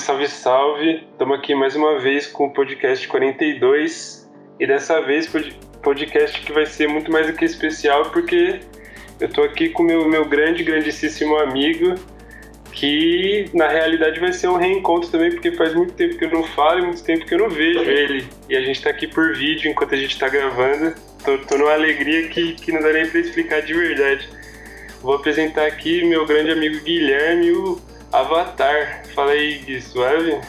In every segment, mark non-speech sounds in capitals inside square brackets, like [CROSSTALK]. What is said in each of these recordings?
salve, salve! Estamos aqui mais uma vez com o podcast 42 e dessa vez podcast que vai ser muito mais do que especial porque eu estou aqui com meu meu grande, grandíssimo amigo que na realidade vai ser um reencontro também porque faz muito tempo que eu não falo e muito tempo que eu não vejo ele e a gente está aqui por vídeo enquanto a gente está gravando. Tô, tô numa alegria que, que não dá nem para explicar de verdade. Vou apresentar aqui meu grande amigo Guilherme, o Avatar. Fala aí, Gui, suave?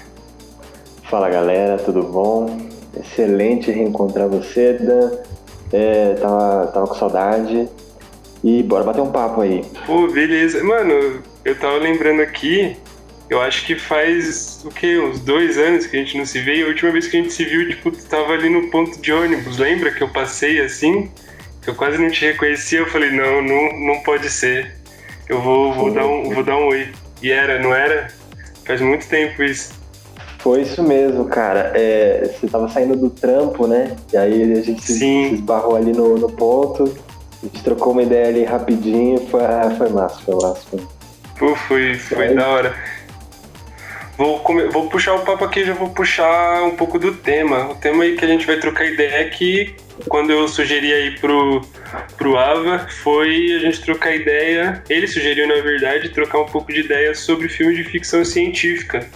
Fala galera, tudo bom? Excelente reencontrar você, Dan. É, tava, tava com saudade. E bora bater um papo aí. Pô, beleza. Mano, eu tava lembrando aqui, eu acho que faz o quê? Uns dois anos que a gente não se vê. E a última vez que a gente se viu, tipo, tu tava ali no ponto de ônibus. Lembra que eu passei assim? Que eu quase não te reconhecia. Eu falei, não, não, não pode ser. Eu vou, vou, dar um, vou dar um oi. E era, não era? Faz muito tempo isso. Foi isso mesmo, cara. É, você tava saindo do trampo, né? E aí a gente se, se esbarrou ali no, no ponto. A gente trocou uma ideia ali rapidinho. Foi, ah, foi massa, foi massa. Pô, foi, foi da hora. Vou, comer, vou puxar o papo aqui, já vou puxar um pouco do tema. O tema aí que a gente vai trocar ideia é que quando eu sugeri aí pro, pro Ava, foi a gente trocar ideia. Ele sugeriu, na verdade, trocar um pouco de ideia sobre filme de ficção científica.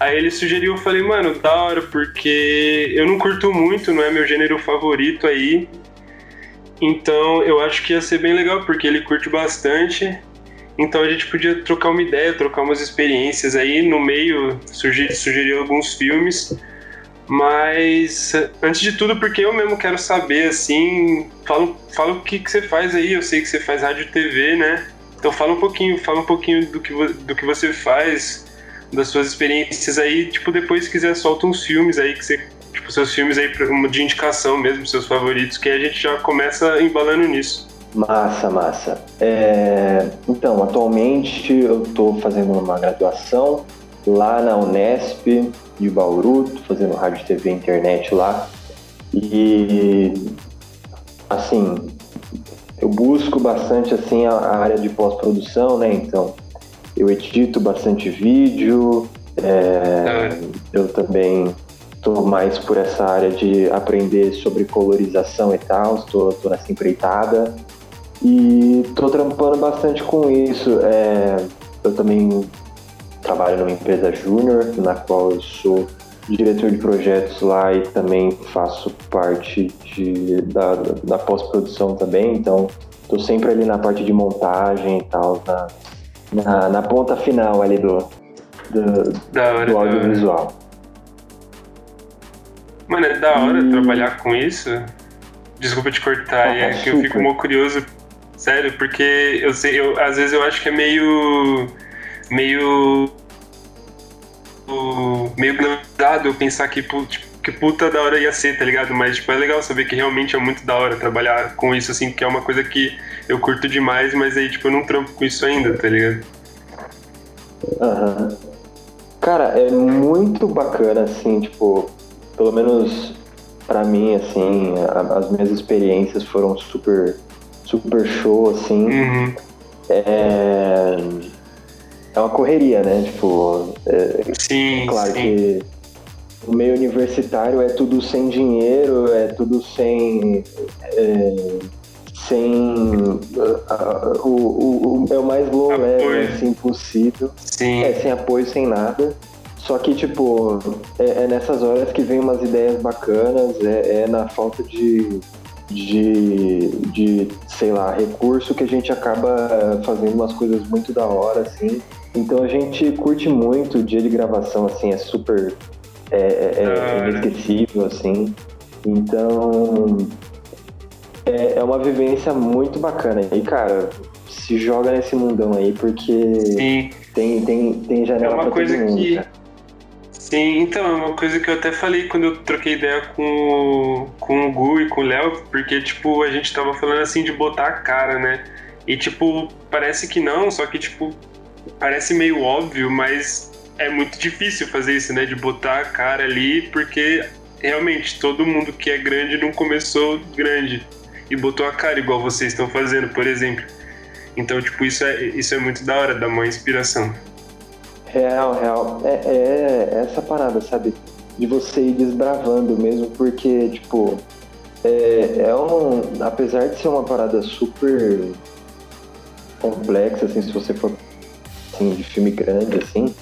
Aí ele sugeriu, eu falei, mano, da hora, porque eu não curto muito, não é meu gênero favorito aí. Então eu acho que ia ser bem legal, porque ele curte bastante. Então a gente podia trocar uma ideia, trocar umas experiências aí. No meio, sugerir, sugerir alguns filmes. Mas antes de tudo, porque eu mesmo quero saber, assim, fala, fala o que, que você faz aí. Eu sei que você faz rádio e TV, né? Então fala um pouquinho, fala um pouquinho do que, do que você faz, das suas experiências aí. Tipo, depois se quiser solta uns filmes aí que você. Tipo, seus filmes aí de indicação mesmo, seus favoritos, que a gente já começa embalando nisso. Massa, massa. É, então, atualmente eu estou fazendo uma graduação lá na Unesp de Bauru, tô fazendo rádio, TV e internet lá. E assim, eu busco bastante assim a, a área de pós-produção, né? Então, eu edito bastante vídeo, é, eu também estou mais por essa área de aprender sobre colorização e tal, estou nessa empreitada. E estou trampando bastante com isso. É, eu também trabalho numa empresa júnior, na qual eu sou diretor de projetos lá e também faço parte de, da, da pós-produção também, então estou sempre ali na parte de montagem e tal, na, na, na ponta final ali do, do, hora, do audiovisual. Mano, é da hora e... trabalhar com isso. Desculpa te cortar, ah, é, é que eu fico muito curioso, sério, porque eu sei, eu, às vezes eu acho que é meio meio meio glamourizado eu pensar que, tipo, que puta da hora ia ser, tá ligado? Mas, tipo, é legal saber que realmente é muito da hora trabalhar com isso, assim, que é uma coisa que eu curto demais, mas aí, tipo, eu não trampo com isso ainda, tá ligado? Aham. Uhum. Cara, é muito bacana, assim, tipo, pelo menos para mim, assim, a, as minhas experiências foram super, super show, assim. Uhum. É é uma correria, né? Tipo, é, sim, claro sim. que o meio universitário é tudo sem dinheiro, é tudo sem. É, sem. Uh, o, o, o, é o mais low level, assim, possível. Sim. É, sem apoio, sem nada. Só que, tipo, é, é nessas horas que vem umas ideias bacanas, é, é na falta de, de, de, sei lá, recurso que a gente acaba fazendo umas coisas muito da hora, assim. Então a gente curte muito o dia de gravação, assim, é super é, é, é inesquecível, assim. Então é, é uma vivência muito bacana. E, cara, se joga nesse mundão aí, porque Sim. tem, tem, tem janela é uma pra coisa todo mundo, que... Cara. Sim, então, é uma coisa que eu até falei quando eu troquei ideia com, o, com o Gu e com o Léo, porque, tipo, a gente tava falando assim de botar a cara, né? E, tipo, parece que não, só que, tipo, parece meio óbvio, mas é muito difícil fazer isso, né? De botar a cara ali, porque realmente todo mundo que é grande não começou grande e botou a cara igual vocês estão fazendo, por exemplo. Então, tipo, isso é, isso é muito da hora, dá uma inspiração. Real, real. É, é essa parada, sabe? De você ir desbravando mesmo, porque, tipo, é, é um. Apesar de ser uma parada super complexa, assim, se você for assim, de filme grande, assim,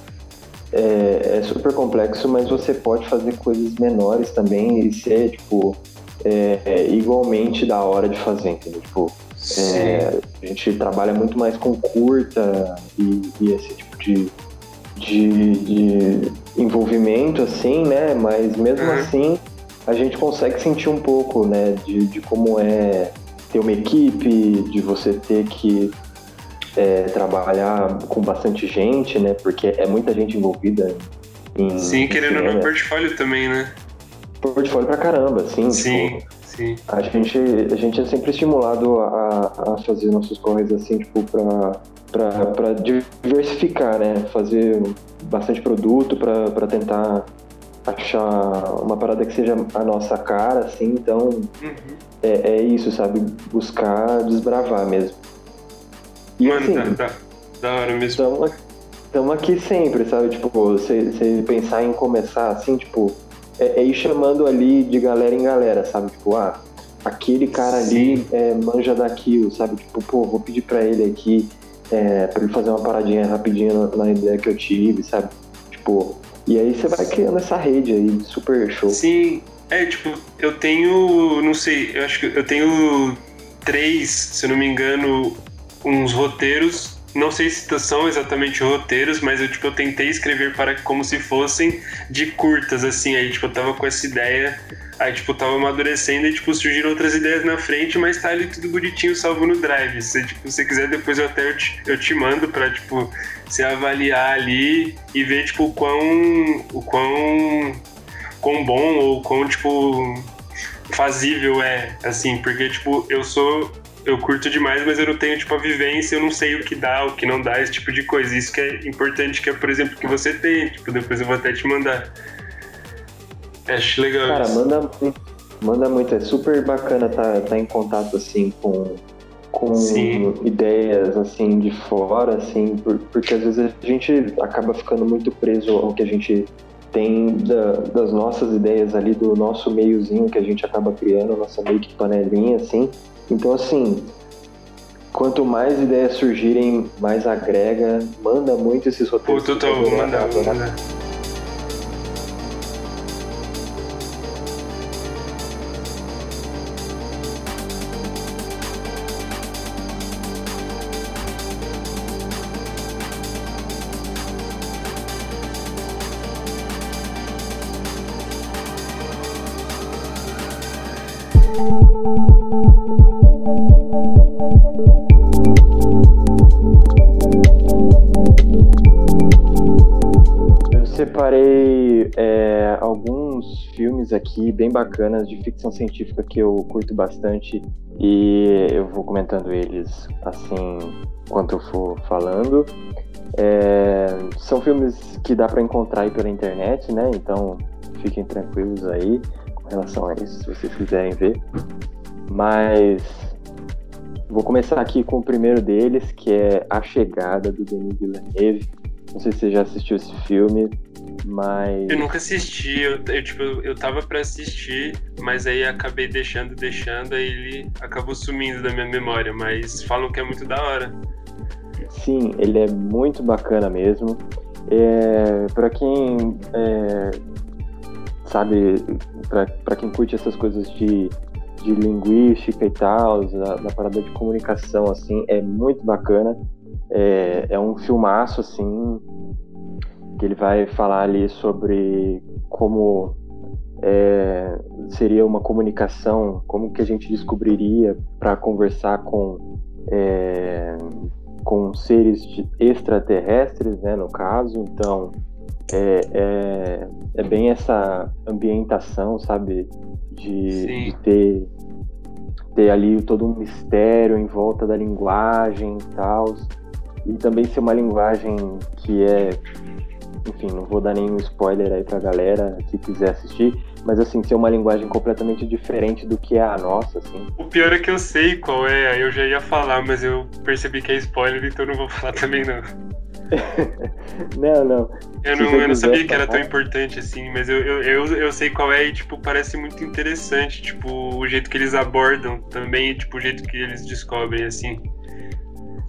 é, é, super complexo, mas você pode fazer coisas menores também e ser, tipo, é, é igualmente da hora de fazer, entendeu? Tipo, é, a gente trabalha muito mais com curta e, e esse tipo de, de, de, envolvimento, assim, né? Mas mesmo uhum. assim, a gente consegue sentir um pouco, né, de, de como é ter uma equipe, de você ter que é, trabalhar com bastante gente, né? Porque é muita gente envolvida em. Sim, querendo no portfólio também, né? Portfólio pra caramba, assim. Sim, tipo, sim. A gente, a gente é sempre estimulado a, a fazer nossos corres assim, tipo, pra, pra, pra diversificar, né? Fazer bastante produto pra, pra tentar achar uma parada que seja a nossa cara, assim, então uhum. é, é isso, sabe? Buscar desbravar mesmo. Mano, tá, tá, da hora mesmo. Estamos aqui sempre, sabe? Tipo, você pensar em começar assim, tipo, é, é, ir chamando ali de galera em galera, sabe? Tipo, ah, aquele cara Sim. ali é, manja daquilo, sabe? Tipo, pô, vou pedir pra ele aqui é, pra ele fazer uma paradinha rapidinha na, na ideia que eu tive, sabe? Tipo, e aí você vai criando essa rede aí, super show. Sim, é, tipo, eu tenho, não sei, eu acho que eu tenho três, se eu não me engano, uns roteiros. Não sei se são exatamente roteiros, mas eu, tipo, eu tentei escrever para como se fossem de curtas, assim. Aí, tipo, eu tava com essa ideia, aí, tipo, eu tava amadurecendo e, tipo, surgiram outras ideias na frente, mas tá ali tudo bonitinho, salvo no Drive. Se, tipo, você quiser, depois eu até eu te, eu te mando pra, tipo, você avaliar ali e ver, tipo, o quão, o quão, quão bom ou quão, tipo, fazível é, assim, porque, tipo, eu sou eu curto demais, mas eu não tenho, tipo, a vivência, eu não sei o que dá, o que não dá, esse tipo de coisa. Isso que é importante, que é, por exemplo, que você tem, tipo, depois eu vou até te mandar. Acho legal Cara, isso. manda, manda muito, é super bacana estar tá, tá em contato, assim, com, com Sim. ideias, assim, de fora, assim, porque às vezes a gente acaba ficando muito preso ao que a gente tem da, das nossas ideias ali, do nosso meiozinho que a gente acaba criando, nossa meio que panelinha, assim, então, assim, quanto mais ideias surgirem, mais agrega, manda muito esses roteiros. Pô, total, manda, manda. Filmes aqui bem bacanas de ficção científica que eu curto bastante e eu vou comentando eles assim enquanto eu for falando. É, são filmes que dá para encontrar aí pela internet, né? Então fiquem tranquilos aí com relação a isso, se vocês quiserem ver. Mas vou começar aqui com o primeiro deles, que é A Chegada do Denis Villeneuve. Não sei se você já assistiu esse filme. Mas. Eu nunca assisti, eu, eu, tipo, eu tava pra assistir, mas aí acabei deixando, deixando, aí ele acabou sumindo da minha memória, mas falam que é muito da hora. Sim, ele é muito bacana mesmo. É, para quem é, sabe, para quem curte essas coisas de, de linguística e tal, da, da parada de comunicação, assim, é muito bacana. É, é um filmaço, assim, que ele vai falar ali sobre como é, seria uma comunicação, como que a gente descobriria para conversar com é, com seres extraterrestres, né, no caso. Então, é, é, é bem essa ambientação, sabe, de, de, ter ter ali todo um mistério em volta da linguagem e tal, e também ser uma linguagem que é enfim, não vou dar nenhum spoiler aí pra galera que quiser assistir, mas assim, ser uma linguagem completamente diferente do que é a nossa, assim. O pior é que eu sei qual é, aí eu já ia falar, mas eu percebi que é spoiler, então não vou [LAUGHS] falar também não. [LAUGHS] não, não. Eu não, eu não sabia que era tão importante assim, mas eu, eu, eu, eu, sei qual é e, tipo, parece muito interessante, tipo, o jeito que eles abordam também, tipo, o jeito que eles descobrem, assim.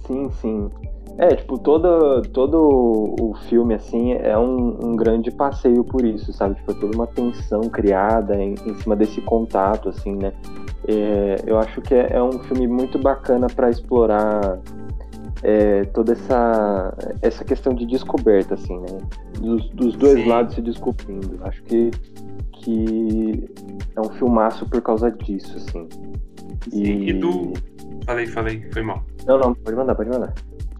Sim, sim. É, tipo, todo, todo o filme, assim, é um, um grande passeio por isso, sabe? Tipo, é toda uma tensão criada em, em cima desse contato, assim, né? É, eu acho que é, é um filme muito bacana para explorar é, toda essa, essa questão de descoberta, assim, né? Dos, dos dois Sim. lados se descobrindo. Acho que, que é um filmaço por causa disso, assim. Sim, e... e do... Falei, falei, foi mal. Não, não, pode mandar, pode mandar.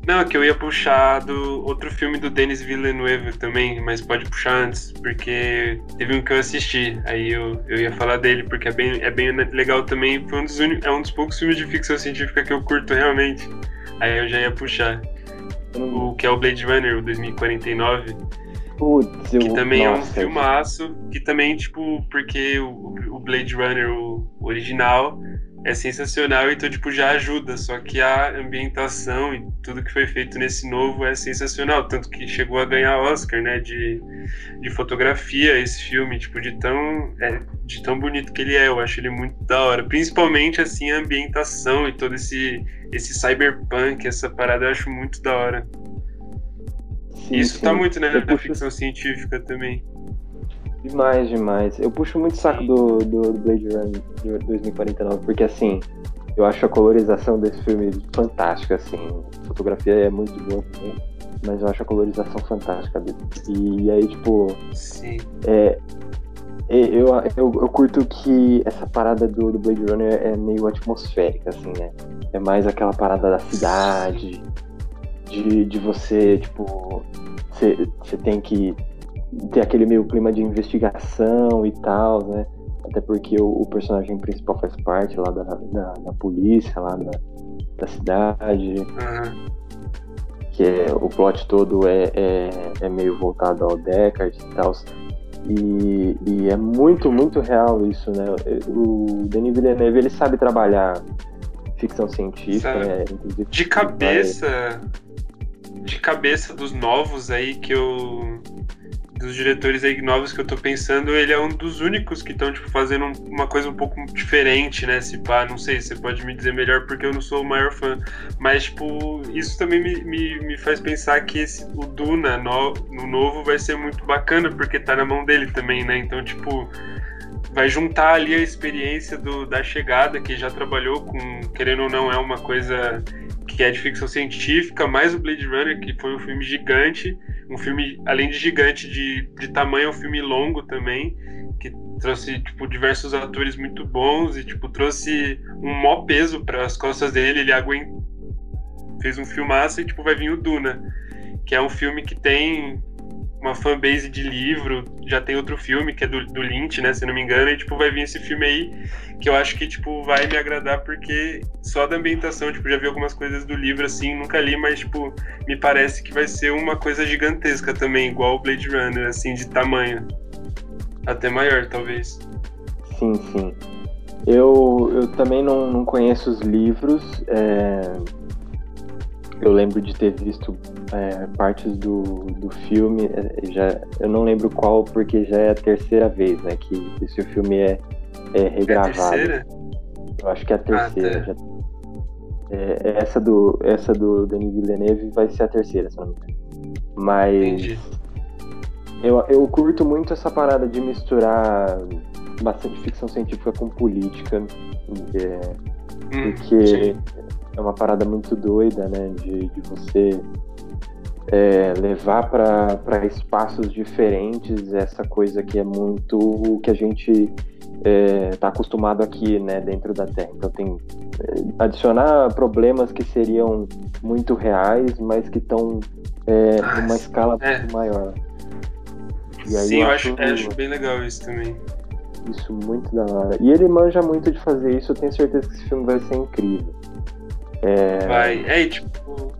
Não, é que eu ia puxar do outro filme do Denis Villeneuve também, mas pode puxar antes, porque teve um que eu assisti, aí eu, eu ia falar dele, porque é bem, é bem legal também, foi um dos é um dos poucos filmes de ficção científica que eu curto realmente, aí eu já ia puxar. O que é o Blade Runner, o 2049. Putz, eu... Que também Nossa, é um filmaço, que também, tipo, porque o, o Blade Runner, o original, é sensacional, então, tipo, já ajuda. Só que a ambientação e tudo que foi feito nesse novo é sensacional. Tanto que chegou a ganhar Oscar, né, de, de fotografia, esse filme, tipo, de tão, é, de tão bonito que ele é. Eu acho ele muito da hora. Principalmente, assim, a ambientação e todo esse, esse cyberpunk, essa parada, eu acho muito da hora. Sim, Isso sim. tá muito, né, na ficção científica também. Demais, demais. Eu puxo muito saco do, do, Blade Runner de 2049, porque assim, eu acho a colorização desse filme fantástica, assim. A fotografia é muito boa também, mas eu acho a colorização fantástica dele. E, aí, tipo. Sim. É, eu, eu, eu curto que essa parada do, do Blade Runner é meio atmosférica, assim, né? É mais aquela parada da cidade, de, de você, tipo, você tem que ter aquele meio clima de investigação e tal, né? Até porque o, o personagem principal faz parte lá da, da, da polícia, lá da, da cidade. Uhum. Que é, o plot todo é, é, é meio voltado ao Deckard e tal. E, e, é muito, muito real isso, né? O Denis Villeneuve, ele sabe trabalhar ficção científica, né? De cabeça... De cabeça dos novos aí que eu dos diretores aí novos que eu tô pensando, ele é um dos únicos que estão tipo, fazendo uma coisa um pouco diferente, né? Se pá, não sei, você pode me dizer melhor porque eu não sou o maior fã. Mas, tipo, isso também me, me, me faz pensar que esse, o Duna no, no novo vai ser muito bacana, porque tá na mão dele também, né? Então, tipo, vai juntar ali a experiência do, da chegada, que já trabalhou com, querendo ou não, é uma coisa que é de ficção científica, mais o Blade Runner, que foi um filme gigante um filme, além de gigante de, de tamanho, é um filme longo também, que trouxe, tipo, diversos atores muito bons e, tipo, trouxe um maior peso para as costas dele, ele aguentou, fez um filmaço e, tipo, vai vir o Duna, que é um filme que tem uma fanbase de livro, já tem outro filme que é do, do Lynch, né, se não me engano, e tipo vai vir esse filme aí que eu acho que tipo vai me agradar porque só da ambientação, tipo, já vi algumas coisas do livro assim, nunca li, mas tipo, me parece que vai ser uma coisa gigantesca também, igual o Blade Runner, assim, de tamanho. Até maior, talvez. Sim, sim. Eu, eu também não, não conheço os livros, é eu lembro de ter visto é, partes do, do filme, é, já, eu não lembro qual, porque já é a terceira vez, né, que esse filme é, é regravado. É a terceira? Eu acho que é a terceira. Ah, tá. já, é, essa, do, essa do Denis Villeneuve vai ser a terceira, se não me engano. Mas eu, eu curto muito essa parada de misturar bastante ficção científica com política. É, hum, porque sim é uma parada muito doida, né? De, de você é, levar para espaços diferentes essa coisa que é muito o que a gente está é, tá acostumado aqui, né? Dentro da Terra. Então tem é, adicionar problemas que seriam muito reais, mas que estão é, ah, numa escala é. muito maior. Sim, eu, acho, eu acho bem legal isso também. Isso muito da hora. E ele manja muito de fazer isso, eu tenho certeza que esse filme vai ser incrível. É... Vai. É, e tipo.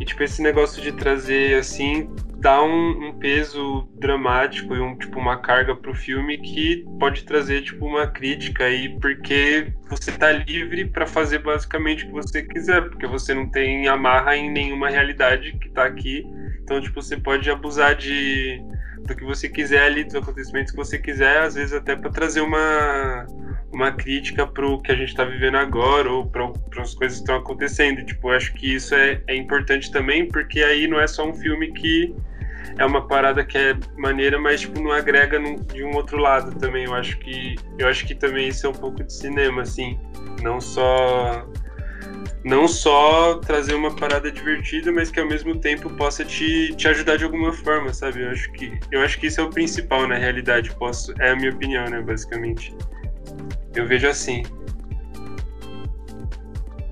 E tipo, esse negócio de trazer assim dá um, um, peso dramático e um, tipo, uma carga pro filme que pode trazer tipo, uma crítica aí, porque você tá livre para fazer basicamente o que você quiser, porque você não tem amarra em nenhuma realidade que tá aqui. Então, tipo, você pode abusar de do que você quiser ali, dos acontecimentos que você quiser, às vezes até para trazer uma, uma crítica pro que a gente está vivendo agora ou para as coisas que estão acontecendo. Tipo, eu acho que isso é, é importante também, porque aí não é só um filme que é uma parada que é maneira, mas tipo não agrega de um outro lado também. Eu acho que eu acho que também isso é um pouco de cinema, assim, não só não só trazer uma parada divertida, mas que ao mesmo tempo possa te, te ajudar de alguma forma, sabe? Eu acho que eu acho que isso é o principal na realidade. Posso é a minha opinião, né, basicamente. Eu vejo assim.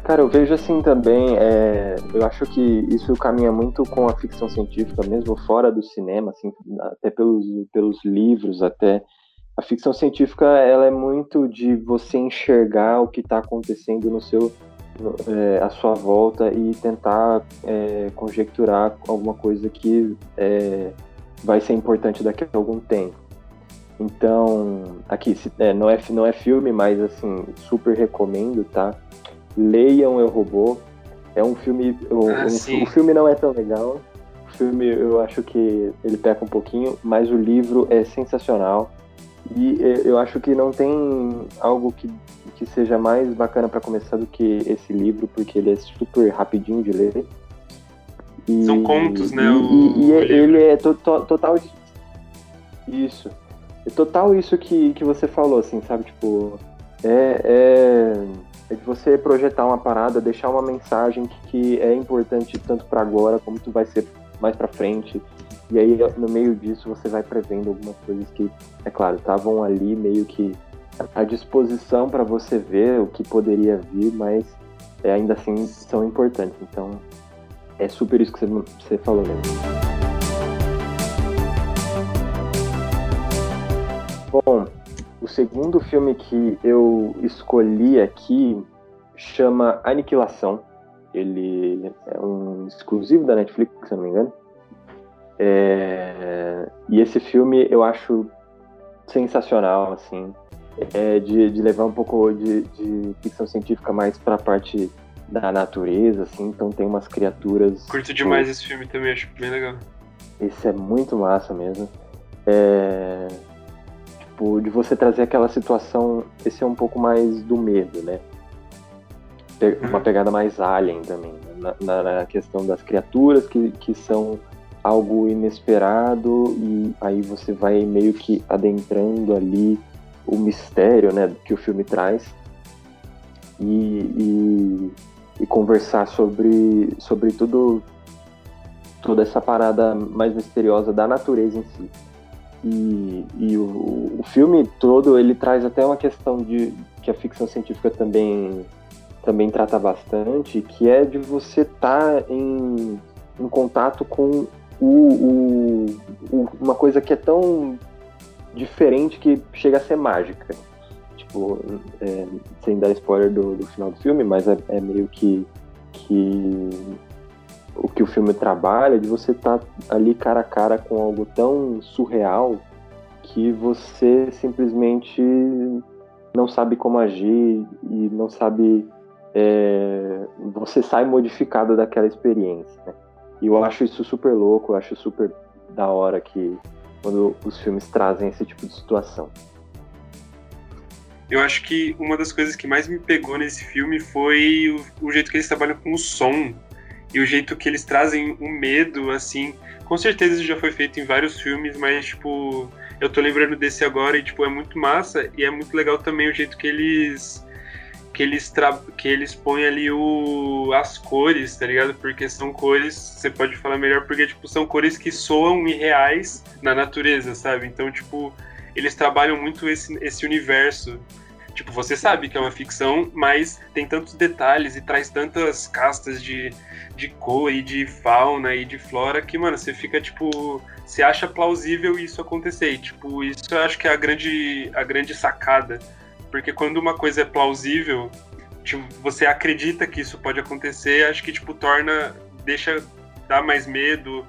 Cara, eu vejo assim também. É, eu acho que isso caminha muito com a ficção científica, mesmo fora do cinema, assim, até pelos, pelos livros, até. A ficção científica ela é muito de você enxergar o que está acontecendo no seu é, à sua volta e tentar é, conjecturar alguma coisa que é, vai ser importante daqui a algum tempo. Então, aqui, é, não, é, não é filme, mas assim, super recomendo, tá? Leiam Eu Robô. É um filme. O, ah, um, o filme não é tão legal. O filme eu acho que ele peca um pouquinho, mas o livro é sensacional. E eu acho que não tem algo que, que seja mais bacana para começar do que esse livro, porque ele é super rapidinho de ler. E, São contos, né? E, o, e, e ele é to, to, total. Isso. É total isso que, que você falou, assim, sabe? Tipo, é, é, é de você projetar uma parada, deixar uma mensagem que, que é importante tanto para agora como tu vai ser mais para frente. E aí, no meio disso, você vai prevendo algumas coisas que, é claro, estavam ali meio que à disposição para você ver o que poderia vir, mas é, ainda assim são importantes. Então, é super isso que você, você falou mesmo. Bom, o segundo filme que eu escolhi aqui chama Aniquilação. Ele é um exclusivo da Netflix, se não me engano. É... E esse filme eu acho sensacional, assim, é de, de levar um pouco de, de ficção científica mais para a parte da natureza, assim. Então tem umas criaturas. Curto demais esse filme também, acho bem legal. Esse é muito massa mesmo. É tipo, de você trazer aquela situação, esse é um pouco mais do medo, né? Uma uhum. pegada mais alien também, né? na, na, questão das criaturas que, que são algo inesperado e aí você vai meio que adentrando ali o mistério, né, que o filme traz e, e, e conversar sobre, sobre tudo toda essa parada mais misteriosa da natureza em si. E, e o, o, filme todo ele traz até uma questão de que a ficção científica também também trata bastante, que é de você estar tá em, em contato com o, o, o, uma coisa que é tão diferente que chega a ser mágica. Tipo, é, sem dar spoiler do, do, final do filme, mas é, é meio que, que o que o filme trabalha, de você estar tá ali cara a cara com algo tão surreal que você simplesmente não sabe como agir e não sabe. É, você sai modificado daquela experiência. Né? E eu acho isso super louco, eu acho super da hora que quando os filmes trazem esse tipo de situação. Eu acho que uma das coisas que mais me pegou nesse filme foi o, o jeito que eles trabalham com o som e o jeito que eles trazem o medo, assim. Com certeza isso já foi feito em vários filmes, mas, tipo, eu tô lembrando desse agora e, tipo, é muito massa e é muito legal também o jeito que eles. Que eles, tra... que eles põem ali o... as cores, tá ligado? Porque são cores, você pode falar melhor, porque tipo, são cores que soam irreais na natureza, sabe? Então, tipo, eles trabalham muito esse, esse universo Tipo, você sabe que é uma ficção, mas tem tantos detalhes e traz tantas castas de, de cor e de fauna e de flora que, mano, você fica, tipo, você acha plausível isso acontecer. E, tipo, isso eu acho que é a grande, a grande sacada. Porque quando uma coisa é plausível, tipo, você acredita que isso pode acontecer, acho que, tipo, torna, deixa, dá mais medo,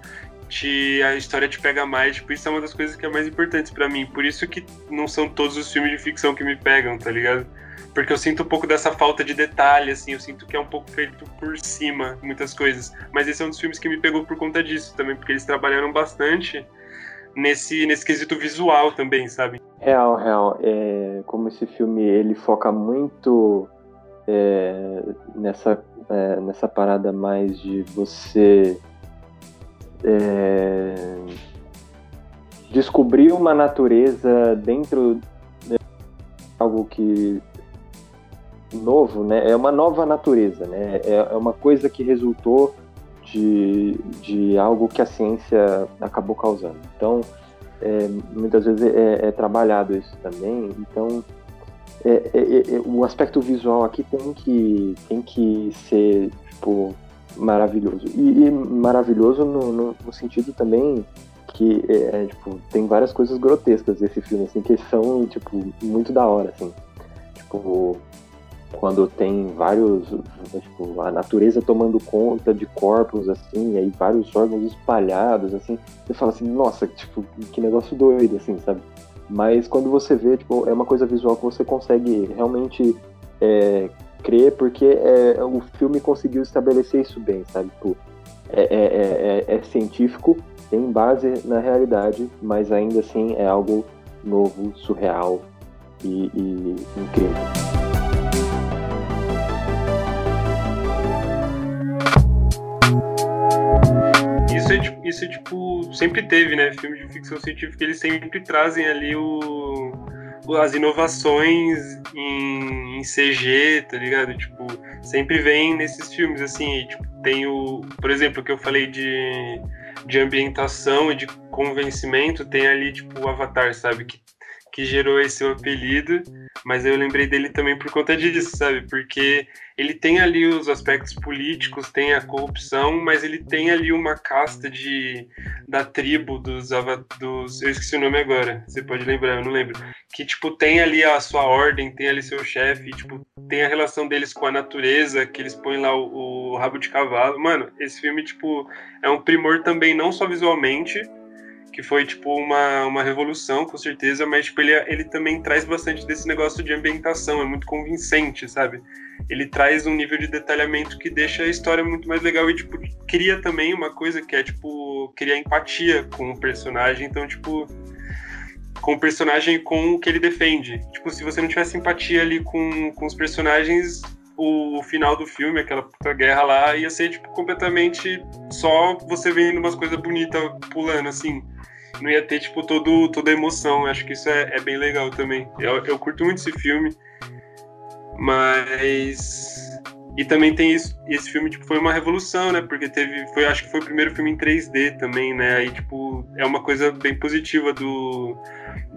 te, a história te pega mais. Tipo, isso é uma das coisas que é mais importantes para mim. Por isso que não são todos os filmes de ficção que me pegam, tá ligado? Porque eu sinto um pouco dessa falta de detalhe, assim, eu sinto que é um pouco feito por cima, muitas coisas. Mas esse é um dos filmes que me pegou por conta disso também, porque eles trabalharam bastante nesse, nesse quesito visual também, sabe? Real, real. É, como esse filme ele foca muito é, nessa, é, nessa parada mais de você é, descobrir uma natureza dentro de algo que novo, né? É uma nova natureza, né? É, é uma coisa que resultou de, de algo que a ciência acabou causando. Então, é, muitas vezes é, é, trabalhado isso também. Então, é, é, é, o aspecto visual aqui tem que, tem que ser tipo, maravilhoso. E, e maravilhoso no, no, no, sentido que é, tipo, tem várias coisas grotescas desse filme, assim, que são tipo, muito da hora. Assim. Tipo, quando tem vários, tipo, a natureza tomando conta de corpos, assim, e aí vários órgãos espalhados, assim, você fala assim, nossa, tipo, que negócio doido, assim, sabe? Mas quando você vê, tipo, é uma coisa visual que você consegue realmente é, crer, porque é, o filme conseguiu estabelecer isso bem, sabe? Tipo, é, é, é, é científico, tem base na realidade, mas ainda assim é algo novo, surreal e, e incrível. isso é, tipo, isso é tipo, sempre teve, né? Filmes de ficção científica, eles sempre trazem ali o, as inovações em, em, CG, tá ligado? Tipo, sempre vem nesses filmes, assim, tipo, tem o, por exemplo, que eu falei de, de ambientação e de convencimento, tem ali, tipo, o Avatar, sabe? Que que gerou esse apelido, mas eu lembrei dele também por conta disso, sabe? Porque ele tem ali os aspectos políticos, tem a corrupção, mas ele tem ali uma casta de da tribo dos dos eu esqueci o nome agora, você pode lembrar, eu não lembro, que tipo tem ali a sua ordem, tem ali seu chefe, tipo, tem a relação deles com a natureza, que eles põem lá o, o rabo de cavalo. Mano, esse filme tipo é um primor também não só visualmente, que foi tipo uma, uma revolução, com certeza, mas tipo, ele, ele também traz bastante desse negócio de ambientação, é muito convincente, sabe? Ele traz um nível de detalhamento que deixa a história muito mais legal e tipo, cria também uma coisa que é tipo, criar empatia com o personagem, então tipo, com o personagem com o que ele defende. Tipo, se você não tivesse empatia ali com, com os personagens, o, o, final do filme, aquela puta guerra lá, ia ser, tipo, completamente só você vendo umas coisas bonitas pulando, assim não ia ter, tipo, todo, toda a emoção. Acho que isso é, é bem legal também. Eu, eu curto muito esse filme, mas. E também tem isso, esse filme, tipo, foi uma revolução, né? Porque teve, foi, acho que foi o primeiro filme em 3D também, né? Aí, tipo, é uma coisa bem positiva do,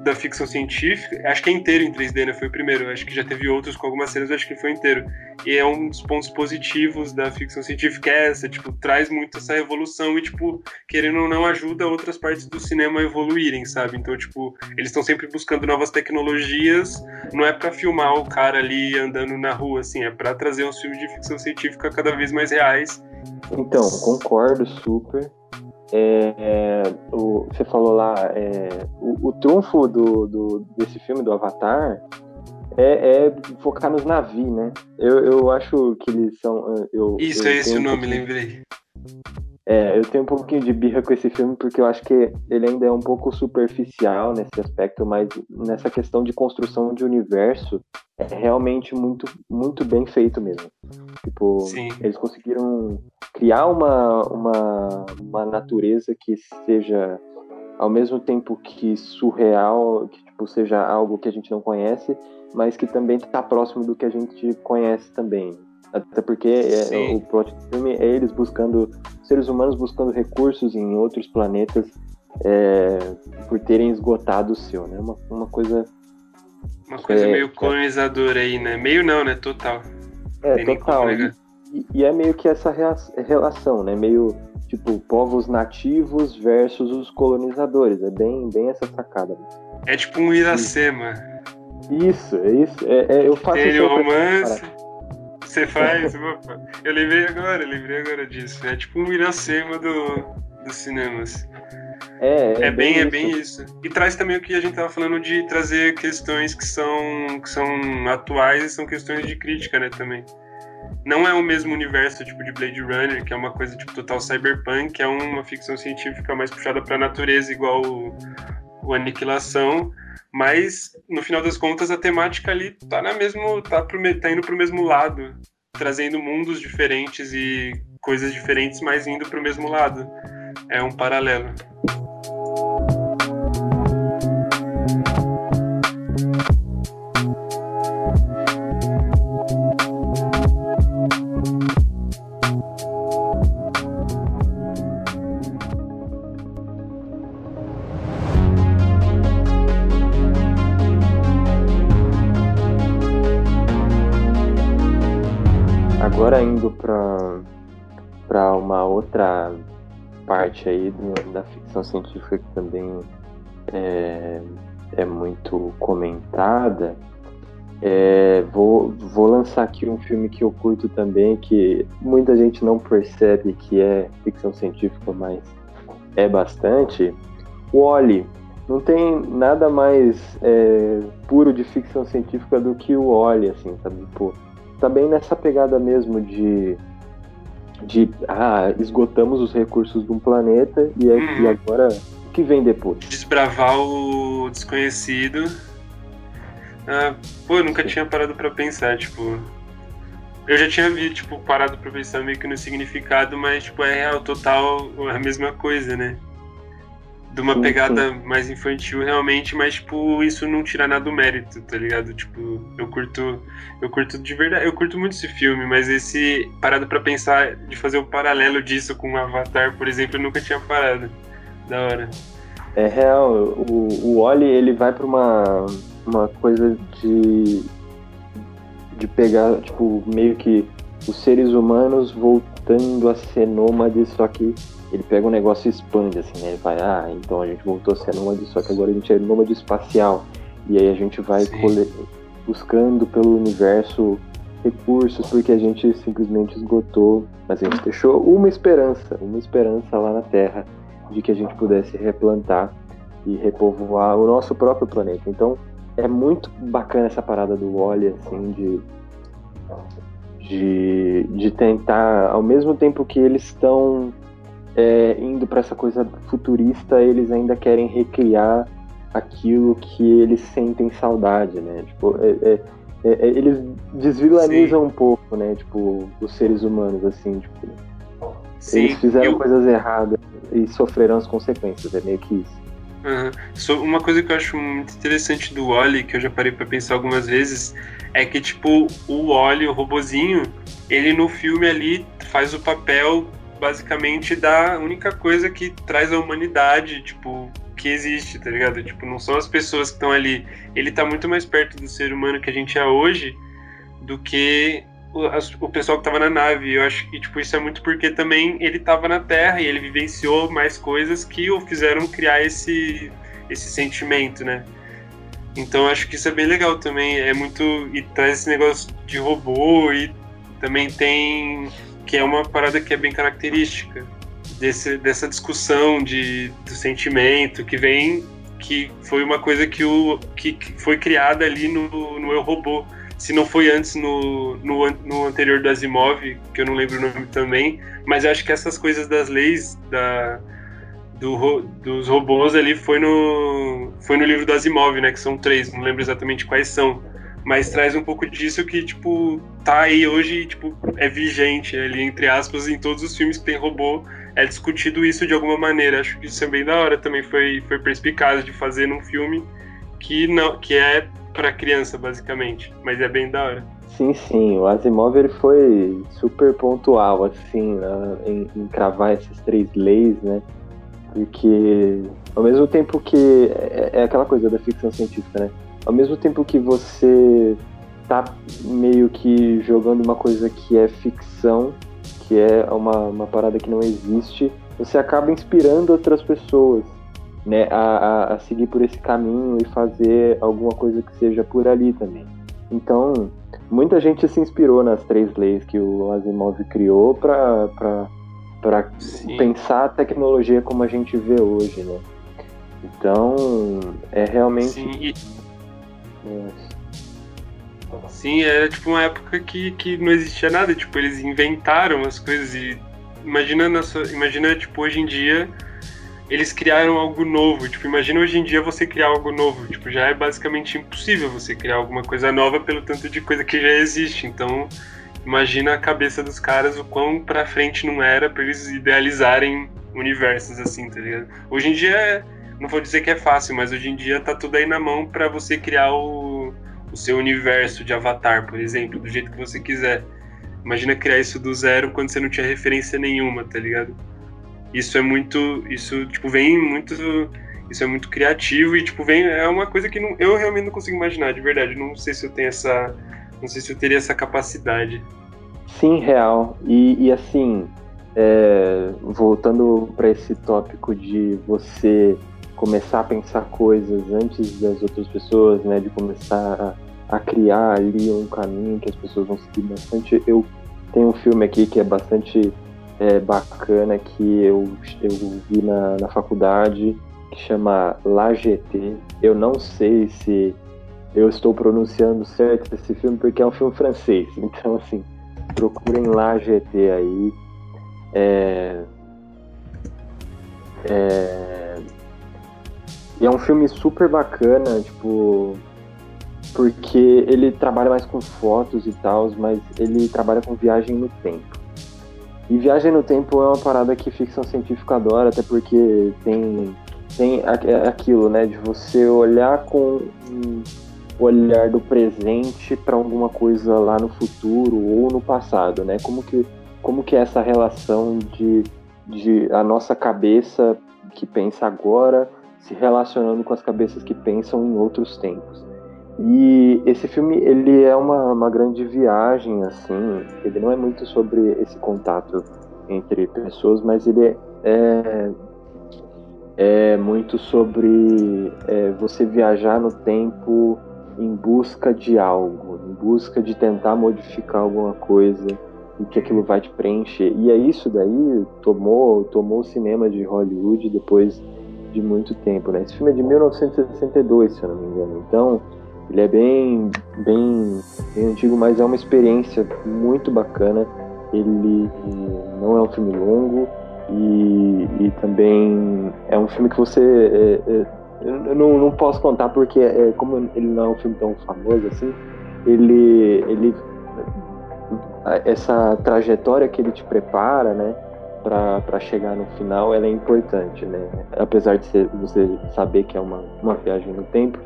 da ficção científica, acho que é inteiro em 3D, né? Foi o primeiro. Acho que já teve outros com algumas cenas, acho que foi inteiro. E é um dos pontos positivos da ficção científica é essa, tipo, traz muito essa revolução e, tipo, querendo ou não, ajuda outras partes do cinema a evoluírem, sabe? Então, tipo, eles estão sempre buscando novas tecnologias, não é para filmar o cara ali andando na rua, assim, é para trazer uns filmes de ficção científica cada vez mais reais. Então, concordo super. É, é, o, você falou lá, é, o, o, trunfo do, do, desse filme, do Avatar, é, é, focar nos navios, né? Eu, eu acho que eles são. Eu, Isso, eu é esse o nome, lembrei. É, eu tenho um pouquinho de birra com esse filme porque eu acho que ele ainda é um pouco superficial nesse aspecto, mas nessa questão de construção de universo é realmente muito, muito bem feito mesmo. Tipo, Sim. eles conseguiram criar uma, uma, uma natureza que seja ao mesmo tempo que surreal, que tipo, seja algo que a gente não conhece, mas que também está próximo do que a gente conhece também. Até porque é, o plot do filme é eles buscando, seres humanos buscando recursos em outros planetas é, por terem esgotado o seu, né? Uma, uma coisa. Uma coisa é, meio colonizadora aí, né? Meio não, né? Total. É, total. E, e, é meio que essa relação, né? Meio tipo povos nativos versus os colonizadores. É bem, bem essa sacada. É tipo um Iracema. Isso, é isso. É, é eu faço Tem romance. Você faz? eu lembrei agora, lembrei agora disso. É tipo um Iracema do, dos cinemas. É, é, é bem, é bem isso. E traz também o que a gente tava falando de trazer questões que são, que são atuais e são questões de crítica, né, também. Não é o mesmo universo tipo de Blade Runner, que é uma coisa tipo total cyberpunk, é uma ficção científica mais puxada para a natureza, igual o, o Aniquilação, mas no final das contas a temática ali tá na mesmo tá, pro, tá indo pro mesmo lado, trazendo mundos diferentes e coisas diferentes, mas indo pro mesmo lado. É um paralelo. Para uma outra parte aí do, da ficção científica que também é, é muito comentada, é, vou, vou lançar aqui um filme que eu curto também, que muita gente não percebe que é ficção científica, mas é bastante. O Oli. Não tem nada mais é, puro de ficção científica do que o Oli, assim, sabe? Pô, tá bem nessa pegada mesmo de de ah, esgotamos os recursos de um planeta e, é, uhum. e agora o que vem depois? Desbravar o desconhecido. Ah, pô, eu nunca tinha parado para pensar, tipo. Eu já tinha vi, tipo, parado pra pensar meio que no significado, mas, tipo, é real, total a mesma coisa, né? De uma pegada mais infantil realmente, mas tipo, isso não tira nada do mérito, tá ligado? Tipo, eu curto, eu curto de verdade, eu curto muito esse filme, mas esse parado para pensar de fazer o paralelo disso com Avatar, por exemplo, eu nunca tinha parado. Da hora. É real, o, o Oli, ele vai para uma uma coisa de de pegar, tipo, meio que os seres humanos voltando a ser nômades, só que ele pega um negócio e expande, assim, né? Ele vai, ah, então a gente voltou a ser nômade, só que agora a gente é nômade espacial. E aí a gente vai buscando pelo universo recursos porque a gente simplesmente esgotou, mas a gente deixou uma esperança, uma esperança lá na Terra de que a gente pudesse replantar e repovoar o nosso próprio planeta. Então é muito bacana essa parada do Wally, assim, de, de, de tentar, ao mesmo tempo que eles estão é, indo para essa coisa futurista, eles ainda querem recriar aquilo que eles sentem saudade, né? Tipo, é, é, é, é eles desvilanizam Sim. um pouco, né? Tipo, os seres humanos, assim, tipo, Sim, eles fizeram eu... coisas erradas e sofreram as consequências, é meio que isso. Uhum. Uma coisa que eu acho muito interessante do Wally, que eu já parei para pensar algumas vezes, é que, tipo, o Wally, o robozinho, ele no filme ali faz o papel basicamente da única coisa que traz a humanidade, tipo, que existe, tá ligado? Tipo, não são as pessoas que estão ali. Ele tá muito mais perto do ser humano que a gente é hoje do que o, o pessoal que tava na nave. Eu acho que, tipo, isso é muito porque também ele tava na Terra e ele vivenciou mais coisas que o fizeram criar esse, esse sentimento, né? Então acho que isso é bem legal também. É muito. E traz esse negócio de robô e também tem que é uma parada que é bem característica desse, dessa discussão de, do sentimento que vem que foi uma coisa que, o, que, que foi criada ali no, no Eu Robô. Se não foi antes no, no, no, anterior do Asimov, que eu não lembro o nome também, mas eu acho que essas coisas das leis da, do, dos robôs ali foi no, foi no livro do Asimov, né? Que são três, não lembro exatamente quais são mas traz um pouco disso que, tipo, tá aí hoje, tipo, é vigente ali, entre aspas, em todos os filmes que tem robô, é discutido isso de alguma maneira. Acho que isso é bem da hora também, foi, foi perspicaz de fazer num filme que, não, que é para criança, basicamente, mas é bem da hora. Sim, sim, o Asimov ele foi super pontual, assim, né, em, em cravar essas três leis, né, porque ao mesmo tempo que é, é aquela coisa da ficção científica, né, ao mesmo tempo que você tá meio que jogando uma coisa que é ficção, que é uma, uma parada que não existe, você acaba inspirando outras pessoas né, a, a, a seguir por esse caminho e fazer alguma coisa que seja por ali também. Então, muita gente se inspirou nas três leis que o Asimov criou para pensar a tecnologia como a gente vê hoje, né? Então, é realmente. Sim. Sim, era tipo uma época que, que não existia nada, tipo, eles inventaram as coisas e imagina, imagina tipo, hoje em dia eles criaram algo novo. Tipo, imagina hoje em dia você criar algo novo. Tipo, já é basicamente impossível você criar alguma coisa nova pelo tanto de coisa que já existe. Então, imagina a cabeça dos caras, o quão pra frente não era pra eles idealizarem universos assim, tá ligado? Hoje em dia, não vou dizer que é fácil, mas hoje em dia tá tudo aí na mão para você criar o, o seu universo de Avatar, por exemplo, do jeito que você quiser. Imagina criar isso do zero quando você não tinha referência nenhuma, tá ligado? Isso é muito. Isso, tipo, vem muito. Isso é muito criativo e, tipo, vem. É uma coisa que não, eu realmente não consigo imaginar, de verdade. Não sei se eu tenho essa. Não sei se eu teria essa capacidade. Sim, real. E, e assim, é, voltando para esse tópico de você começar a pensar coisas antes das outras pessoas, né, de começar a, a criar ali um caminho que as pessoas vão seguir bastante. Eu tenho um filme aqui que é bastante é, bacana que eu, eu vi na, na faculdade, que chama La GT. Eu não sei se eu estou pronunciando certo esse filme, porque é um filme francês. [LAUGHS] Então, assim, procurem La GT aí. É, é, e é um filme super bacana, tipo, porque ele trabalha mais com fotos e tal, mas ele trabalha com viagem no tempo. E viagem no tempo é uma parada que ficção científica adora, até porque tem, tem é aquilo, né, de você olhar com um olhar do presente para alguma coisa lá no futuro ou no passado, né? Como que, como que é essa relação de, de a nossa cabeça que pensa agora se relacionando com as cabeças que pensam em outros tempos. E esse filme, ele é uma, uma grande viagem, assim, ele não é muito sobre esse contato entre pessoas, mas ele é, é muito sobre é, você viajar no tempo em busca de algo, em busca de tentar modificar alguma coisa e que aquilo vai te preencher. E é isso daí tomou tomou o cinema de Hollywood depois de muito tempo, né? Esse filme é de 1962, se eu não me engano. Então, ele é bem, bem, bem antigo, mas é uma experiência muito bacana. Ele não é um filme longo e, e também é um filme que você. É, é, eu não, não posso contar porque, é, como ele não é um filme tão famoso assim, ele, ele essa trajetória que ele te prepara, né, para chegar no final, ela é importante, né? Apesar de ser, você saber que é uma, uma viagem no tempo,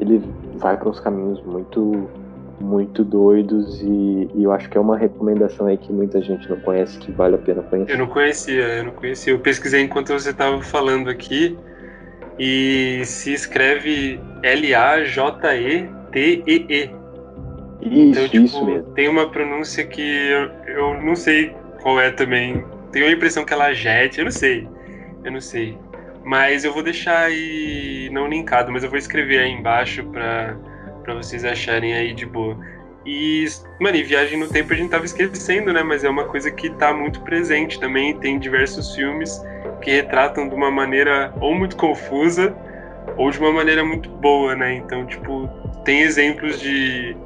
ele vai para uns caminhos muito muito doidos e, e, eu acho que é uma recomendação aí que muita gente não conhece que vale a pena conhecer. Eu não conhecia, eu não conhecia. Eu pesquisei enquanto você estava falando aqui e se escreve L-A-J-E-T-E-E. Isso, então, tipo, isso mesmo. Tem uma pronúncia que eu, eu não sei qual é também. Tenho a impressão que ela é jet, eu não sei. Eu não sei. Mas eu vou deixar aí, não linkado, mas eu vou escrever aí embaixo pra, pra vocês acharem aí de boa. E, mano, e viagem no tempo a gente tava esquecendo, né? Mas é uma coisa que tá muito presente também. Tem diversos filmes que retratam de uma maneira ou muito confusa ou de uma maneira muito boa, né? Então, tipo, tem exemplos de,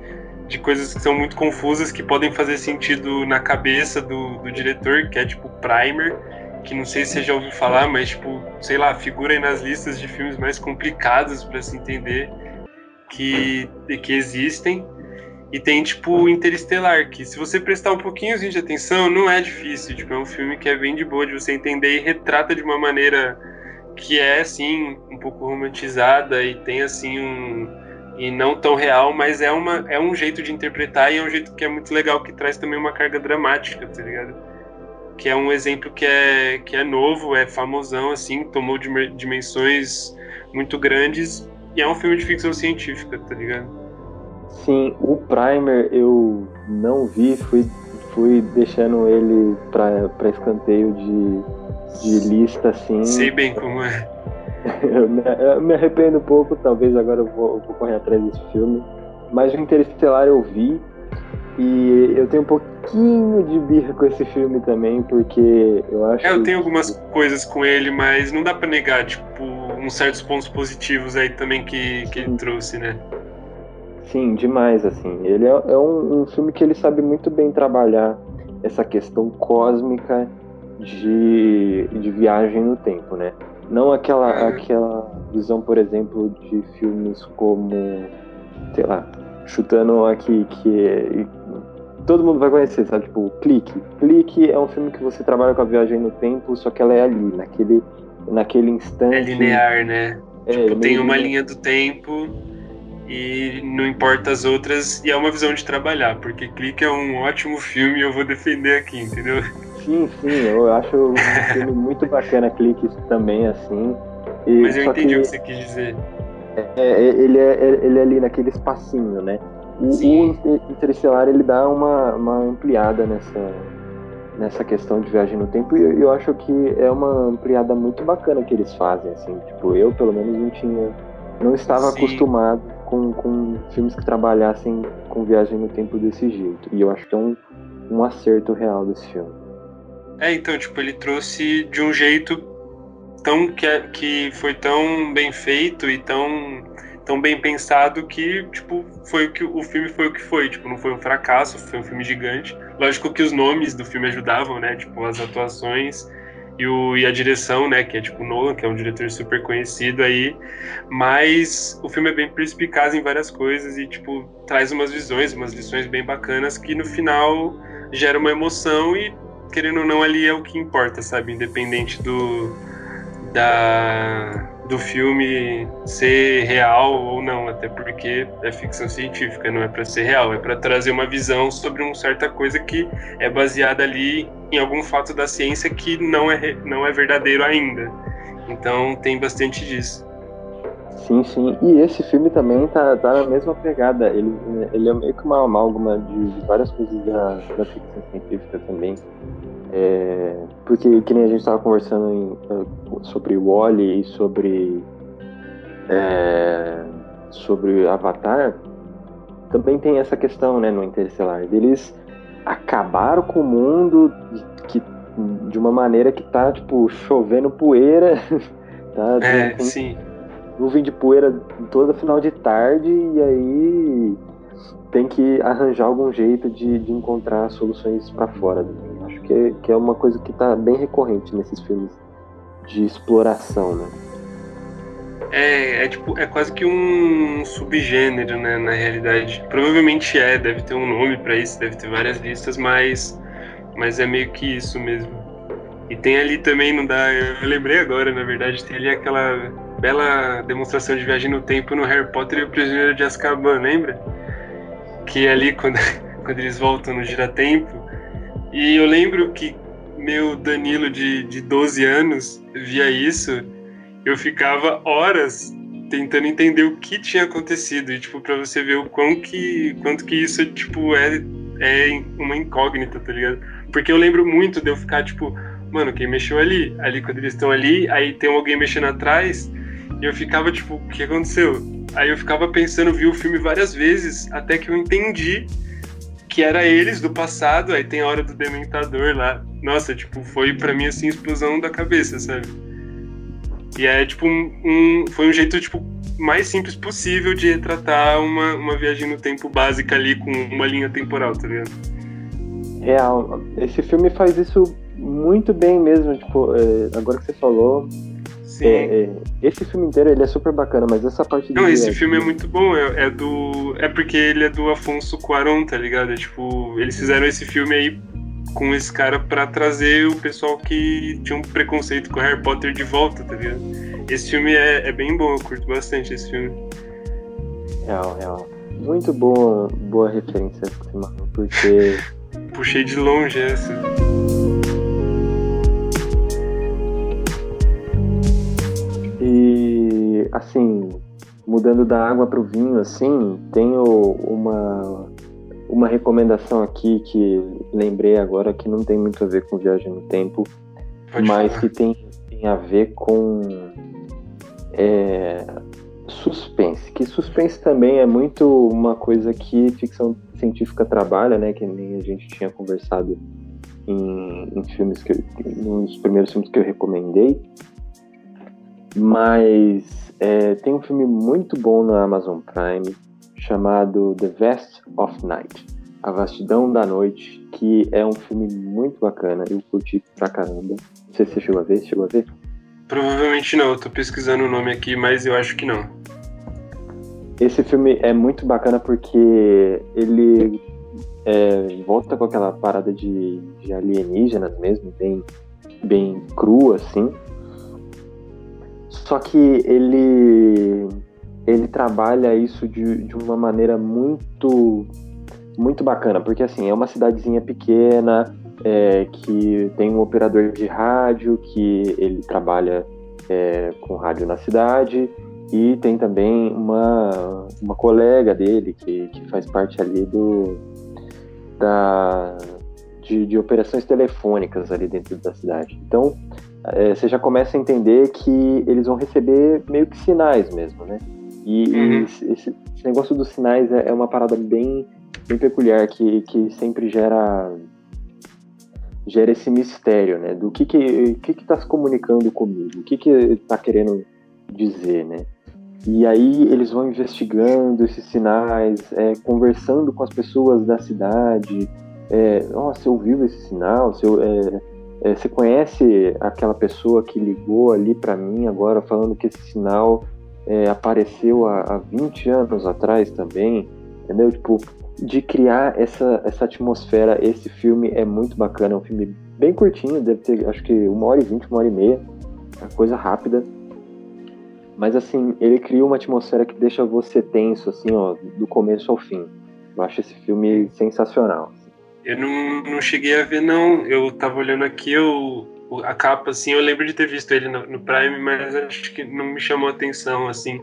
de coisas que são muito confusas que podem fazer sentido na cabeça do, do diretor, que é tipo Primer que não sei se você já ouviu falar, mas tipo, sei lá, figura aí nas listas de filmes mais complicados para se entender que, que existem. E tem tipo Interestelar, que se você prestar um pouquinho de atenção, não é difícil. Tipo, é um filme que é bem de boa de você entender e retrata de uma maneira que é assim, um pouco romantizada e tem assim um. E não tão real, mas é, uma, é um jeito de interpretar e é um jeito que é muito legal, que traz também uma carga dramática, tá ligado? que é um exemplo que é, que é novo, é famosão, assim, tomou dimensões muito grandes e é um filme de ficção científica, tá ligado? Sim, o Primer eu não vi, fui, fui deixando ele pra, pra escanteio de, de lista, assim. Sei bem como é. Eu, me, eu me arrependo um pouco, talvez agora eu vou, eu vou correr atrás desse filme. Mas o Interestelar eu vi, E eu tenho um pouquinho de birra com esse filme também, porque eu acho. É, eu tenho algumas coisas com ele, mas não dá para negar, tipo, uns certos pontos positivos aí também que, que ele trouxe, né? Sim, demais, assim. Ele é, é um, um, filme que ele sabe muito bem trabalhar essa questão cósmica de, de viagem no tempo, né? Não aquela, uhum. aquela visão, por exemplo, de filmes como, sei lá, chutando aqui que todo mundo vai conhecer, sabe? Tipo, Clique. Clique é um filme que você trabalha com a viagem no tempo, só que ela é ali, naquele, naquele instante. É linear, né? É, tipo, tem uma linha do tempo e não importa as outras, e é uma visão de trabalhar, porque Clique é um ótimo filme e eu vou defender aqui, entendeu? Sim, sim, eu acho um [LAUGHS] filme muito bacana, Clique também, assim. E, Mas eu entendi que, o que você quis dizer. É, é, ele, é, ele é ali naquele espacinho, né? O, o Interestelar ele dá uma, uma ampliada nessa, nessa questão de viagem no tempo e eu, eu acho que é uma ampliada muito bacana que eles fazem, assim. Tipo, eu pelo menos não tinha. Não estava Sim. acostumado com, com filmes que trabalhassem com viagem no tempo desse jeito. E eu acho que é um, um acerto real desse filme. É, então, tipo, ele trouxe de um jeito tão que, é, que foi tão bem feito e tão tão bem pensado que, tipo, foi o que o filme foi o que foi, tipo, não foi um fracasso, foi um filme gigante. Lógico que os nomes do filme ajudavam, né? Tipo, as atuações e, o, e a direção, né, que é tipo Nolan, que é um diretor super conhecido aí, mas o filme é bem perspicaz em várias coisas e tipo traz umas visões, umas lições bem bacanas que no final gera uma emoção e querendo ou não ali é o que importa, sabe, independente do da do filme ser real ou não, até porque é ficção científica, não é para ser real, é para trazer uma visão sobre uma certa coisa que é baseada ali em algum fato da ciência que não é, não é verdadeiro ainda. Então tem bastante disso. Sim, sim. E esse filme também tá, tá na mesma pegada. Ele, ele é meio que uma amálgama de, várias coisas da, da ficção científica também. É, porque, que nem a gente estava conversando em, eh, sobre o Wally e sobre, é, sobre Avatar, também tem essa questão né, no Interestelar. Eles acabaram com o mundo que, de uma maneira que tá, tipo, chovendo poeira. [LAUGHS] tá, é, sim. Nuvem de poeira toda final de tarde e aí tem que arranjar algum jeito de, de encontrar soluções para fora. Acho que é, que é uma coisa que está bem recorrente nesses filmes de exploração, né? É, é tipo, é quase que um subgênero, né, na realidade. Provavelmente é, deve ter um nome para isso, deve ter várias listas, mas mas é meio que isso mesmo. E tem ali também, não dá, eu lembrei agora, na verdade, tem ali aquela bela demonstração de viagem no tempo no Harry Potter e o Prisioneiro de Azkaban, lembra? que é ali quando, [LAUGHS] quando eles voltam no giratempo. E eu lembro que meu Danilo de, de 12 anos via isso, eu ficava horas tentando entender o que tinha acontecido e tipo para você ver o quão que quanto que isso tipo é é uma incógnita, tá ligado? Porque eu lembro muito de eu ficar tipo, mano, quem mexeu ali? Ali quando eles estão ali, aí tem alguém mexendo atrás, e eu ficava tipo, o que aconteceu? Aí eu ficava pensando, vi o filme várias vezes, até que eu entendi que era eles do passado, aí tem a hora do dementador lá. Nossa, tipo, foi para mim assim, explosão da cabeça, sabe? E é tipo um, um, Foi um jeito, tipo, mais simples possível de retratar uma, uma viagem no tempo básica ali com uma linha temporal, tá ligado? Real. Esse filme faz isso muito bem mesmo, tipo, é, agora que você falou, Sim. É, é, esse filme inteiro ele é super bacana, mas essa parte Não, esse filme é muito bom. É, é, do. É porque ele é do Afonso Cuarón, tá ligado? É, tipo, eles fizeram esse filme aí com esse cara para trazer o pessoal que tinha um preconceito com Harry Potter de volta, tá ligado? Esse filme é, é bem bom, eu curto bastante esse filme. Real, real. Muito boa, boa referência, porque. [LAUGHS] Puxei de longe essa. E assim, mudando da água para o vinho, assim, tenho uma uma recomendação aqui que lembrei agora que não tem muito a ver com viagem no tempo, Pode mas falar. que tem, tem a ver com é, suspense. Que suspense também é muito uma coisa que ficção científica trabalha, né? Que nem a gente tinha conversado em, em filmes que nos primeiros filmes que eu recomendei. Mas é, tem um filme muito bom na Amazon Prime chamado The Vast of Night, A Vastidão da Noite, que é um filme muito bacana. Eu curti pra caramba. Não sei se você chegou a ver. Chegou a ver? Provavelmente não. Eu tô pesquisando o nome aqui, mas eu acho que não. Esse filme é muito bacana porque ele é, volta com aquela parada de, de, alienígenas mesmo, bem, bem cru assim. Só que ele ele trabalha isso de, de uma maneira muito muito bacana, porque assim, é uma cidadezinha pequena, é, que tem um operador de rádio, que ele trabalha é, com rádio na cidade, e tem também uma, uma colega dele que, que faz parte ali do da, de, de operações telefônicas ali dentro da cidade. Então, é, você já começa a entender que eles vão receber meio que sinais mesmo, né? E, uhum. e esse, esse, negócio dos sinais é, é uma parada bem bem peculiar que, que sempre gera gera esse mistério, né? Do que que que que está se comunicando comigo, o que que está querendo dizer, né? E aí eles vão investigando esses sinais, é, conversando com as pessoas da cidade. É, Nossa, você ouviu esse sinal? Você, é, é, você conhece aquela pessoa que ligou ali para mim agora falando que esse sinal é, apareceu há, há 20 anos atrás também? Entendeu? Tipo, de criar essa, essa atmosfera. Esse filme é muito bacana, é um filme bem curtinho, deve ter acho que uma hora e vinte, uma hora e meia, é coisa rápida. Mas assim, ele cria uma atmosfera que deixa você tenso, assim, ó, do começo ao fim. Eu acho esse filme sensacional. Eu não, não cheguei a ver, não. Eu tava olhando aqui, eu, a capa, assim, eu lembro de ter visto ele no, no Prime, mas acho que não me chamou atenção, assim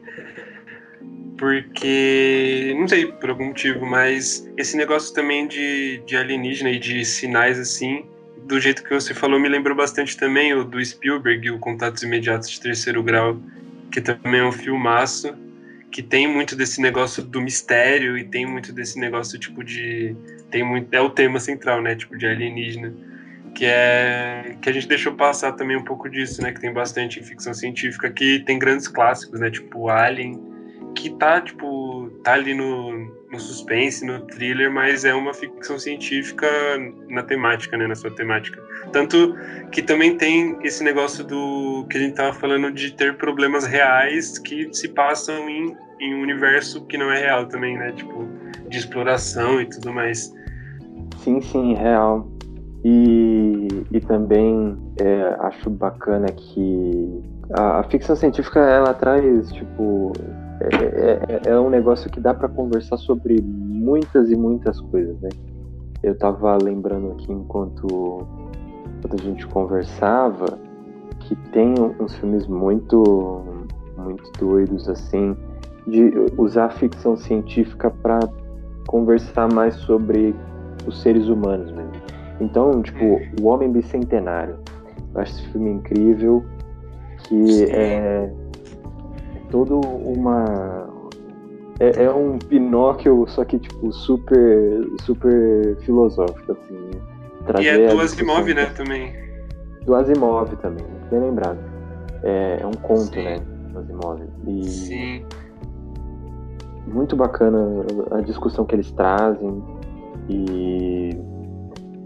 porque não sei por algum motivo, mas esse negócio também de, de alienígena e de sinais assim, do jeito que você falou, me lembrou bastante também o do Spielberg, o Contatos Imediatos de Terceiro Grau, que também é um filmaço, que tem muito desse negócio do mistério e tem muito desse negócio tipo de tem muito é o tema central, né, tipo de alienígena, que é que a gente deixou passar também um pouco disso, né, que tem bastante ficção científica que tem grandes clássicos, né, tipo Alien que tá, tipo, tá ali no, no suspense, no thriller, mas é uma ficção científica na temática, né, na sua temática. Tanto que também tem esse negócio do que a gente tava falando de ter problemas reais que se passam em, em um universo que não é real também, né, tipo, de exploração e tudo mais. Sim, sim, real. E, e também é, acho bacana que a, a ficção científica ela traz tipo é, é, é um negócio que dá para conversar sobre muitas e muitas coisas, né? Eu tava lembrando aqui enquanto, enquanto a gente conversava que tem uns filmes muito muito doidos assim de usar a ficção científica para conversar mais sobre os seres humanos mesmo. Então, tipo, o Homem Bicentenário. Eu acho esse filme incrível que Sim. é todo uma. É, é, um Pinóquio, só que, tipo, super, super filosófico, assim, né? Trazer e é do Asimov, né, também. Do Asimov também, bem lembrado. É, é um conto, Sim. né, do Asimov. E Sim. Muito bacana a discussão que eles trazem e,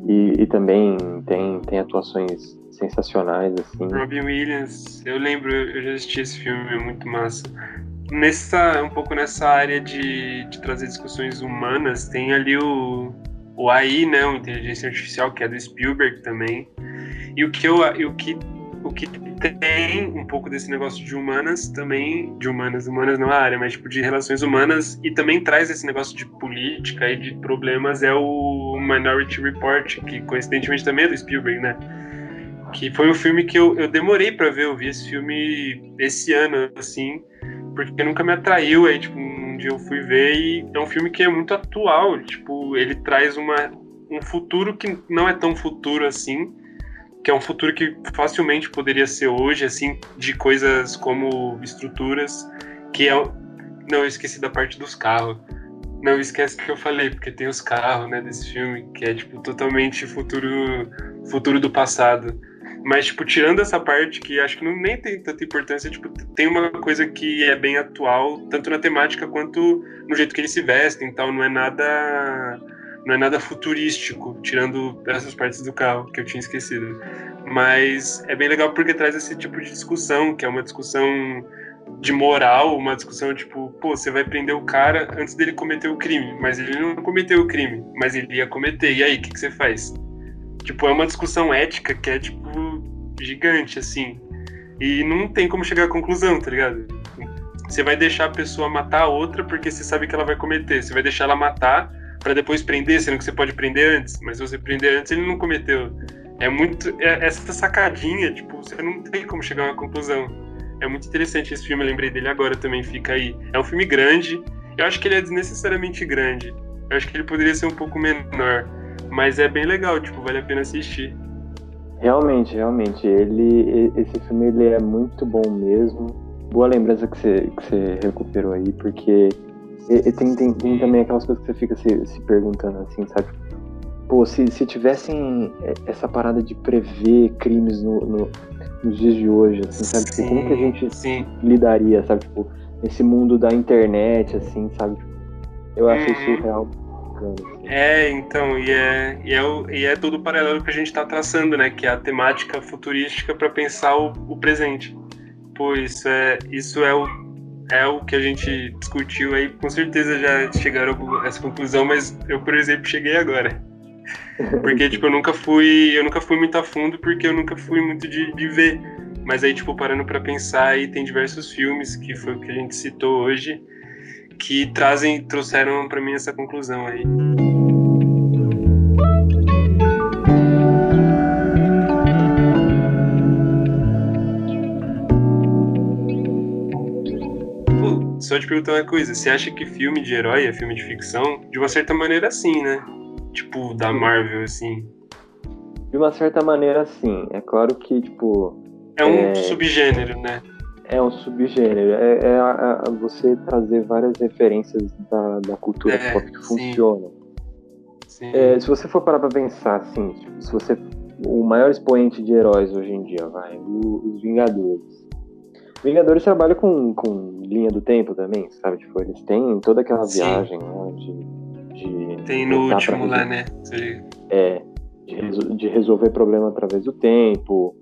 e, e também tem, tem atuações sensacionais, assim. Robin Williams, eu lembro, eu já assisti esse filme, é muito massa. Nessa, um pouco nessa área de, de trazer discussões humanas, tem ali o, o AI, né, o Inteligência Artificial, que é do Spielberg também. E o que eu, o que o que tem um pouco desse negócio de humanas também, de humanas, humanas não é a área, mas tipo de relações humanas e também traz esse negócio de política e de problemas é o Minority Report, que coincidentemente também é do Spielberg, né? que foi um filme que eu, eu demorei para ver. Eu vi esse filme esse ano, assim, porque nunca me atraiu. Aí, tipo, um dia eu fui ver e é um filme que é muito atual. Tipo, ele traz uma, um futuro que não é tão futuro assim, que é um futuro que facilmente poderia ser hoje, assim, de coisas como estruturas, que é. Não, eu esqueci da parte dos carros. Não esquece que eu falei, porque tem os carros, né, desse filme, que é, tipo, totalmente futuro, futuro do passado. Mas, tipo, tirando essa parte que acho que não, nem tem tanta importância, tipo, tem uma coisa que é bem atual, tanto na temática quanto no jeito que eles se vestem e tal, não é nada não é nada futurístico, tirando essas partes do carro que eu tinha esquecido. Mas é bem legal porque traz esse tipo de discussão, que é uma discussão de moral, uma discussão tipo, pô, você vai prender o cara antes dele cometer o crime, mas ele não cometeu o crime, mas ele ia cometer, e aí, o que, que você faz? Tipo, é uma discussão ética que é, tipo, gigante, assim. E não tem como chegar à conclusão, tá ligado? Você vai deixar a pessoa matar a outra porque você sabe que ela vai cometer. Você vai deixar ela matar para depois prender, sendo que você pode prender antes. Mas se você prender antes, ele não cometeu. É muito. É, essa sacadinha, tipo, você não tem como chegar a uma conclusão. É muito interessante esse filme, eu lembrei dele agora também, fica aí. É um filme grande. Eu acho que ele é desnecessariamente grande. Eu acho que ele poderia ser um pouco menor. Mas é bem legal, tipo, vale a pena assistir. Realmente, realmente. Ele, esse filme ele é muito bom mesmo. Boa lembrança que você, que você recuperou aí, porque e, tem, tem, tem, também aquelas coisas que você fica se, se perguntando assim, sabe? Pô, se, se tivessem essa parada de prever crimes no, no nos dias de hoje, assim, sabe? Tipo, como que a gente sim. lidaria, sabe? Tipo, nesse mundo da internet, assim, sabe? Eu acho isso uhum. real Assim. É, então, e é, e é, o, e é tudo paralelo que a gente está traçando, né? Que é a temática futurística para pensar o, o presente. Pô, isso é, isso é o, é o que a gente discutiu aí, com certeza já chegaram a essa conclusão, mas eu, por exemplo, cheguei agora. Porque, tipo, eu nunca fui. Eu nunca fui muito a fundo porque eu nunca fui muito de, de ver. Mas aí, tipo, parando para pensar, aí tem diversos filmes, que foi o que a gente citou hoje, que trazem, trouxeram para mim essa conclusão aí. Só te perguntar uma coisa, você acha que filme de herói é filme de ficção? De uma certa maneira, sim, né? Tipo, da Marvel, assim. De uma certa maneira, sim. É claro que, tipo. É um é... subgênero, né? É um subgênero. É, é a, a você trazer várias referências da, da cultura é, pop que sim. funcionam. Sim. É, se você for parar pra pensar, assim, tipo, se você. O maior expoente de heróis hoje em dia, vai, os Vingadores. Vingadores trabalha com, com linha do tempo também, sabe? Tipo, eles têm toda aquela sim. viagem né, de de. Tem no último lá, né? É, de, de, resolver problema através do tempo.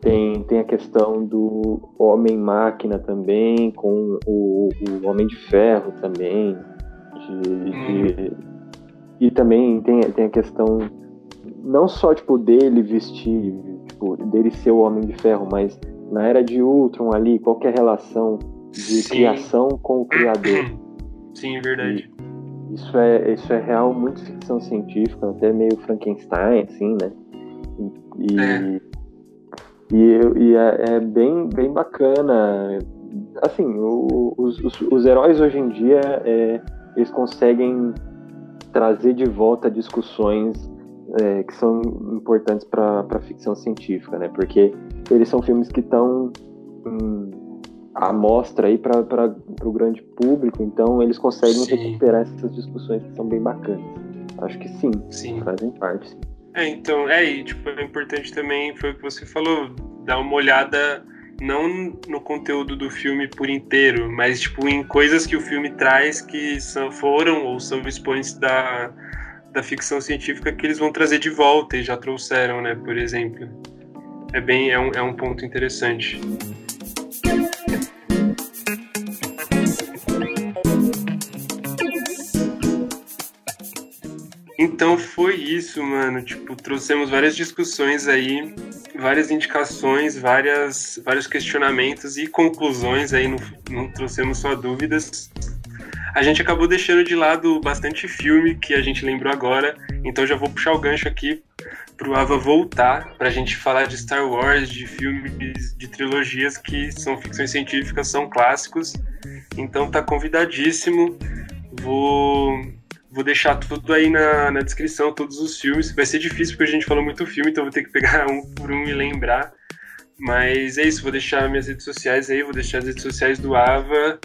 Tem, tem a questão do Homem-Máquina também, com o, o Homem de Ferro também. De, hum. de, e também tem, tem a questão não só tipo dele vestir, tipo, dele ser o Homem de Ferro, mas na era de Ultron ali, qual é a relação de Sim. criação com o criador. [CLEARS THROAT] Sim, é verdade. E, isso é, isso é real, muito ficção científica, até meio Frankenstein, assim, né? E, é. e, e é, é, bem, bem bacana. Assim, o, os, os, os, heróis hoje em dia, é, eles conseguem trazer de volta discussões é, que são importantes para a ficção científica, né? Porque eles são filmes que estão a mostra aí para o grande público, então eles conseguem sim. recuperar essas discussões que são bem bacanas. Acho que sim, sim. fazem parte. Sim. É, então, é, e tipo, é importante também, foi o que você falou, dar uma olhada não no conteúdo do filme por inteiro, mas tipo em coisas que o filme traz que são, foram ou são expoentes da, da ficção científica que eles vão trazer de volta e já trouxeram, né, por exemplo. É bem, é um, é um ponto interessante. Então foi isso, mano. Tipo, trouxemos várias discussões aí, várias indicações, várias, vários questionamentos e conclusões aí, não, não trouxemos só dúvidas. A gente acabou deixando de lado bastante filme que a gente lembrou agora, então já vou puxar o gancho aqui pro Ava voltar pra gente falar de Star Wars, de filmes, de trilogias que são ficções científicas, são clássicos. Então tá convidadíssimo. Vou Vou deixar tudo aí na, na descrição, todos os filmes. Vai ser difícil porque a gente falou muito filme, então vou ter que pegar [LAUGHS] um por um e lembrar. Mas é isso, vou deixar minhas redes sociais aí, vou deixar as redes sociais do Ava.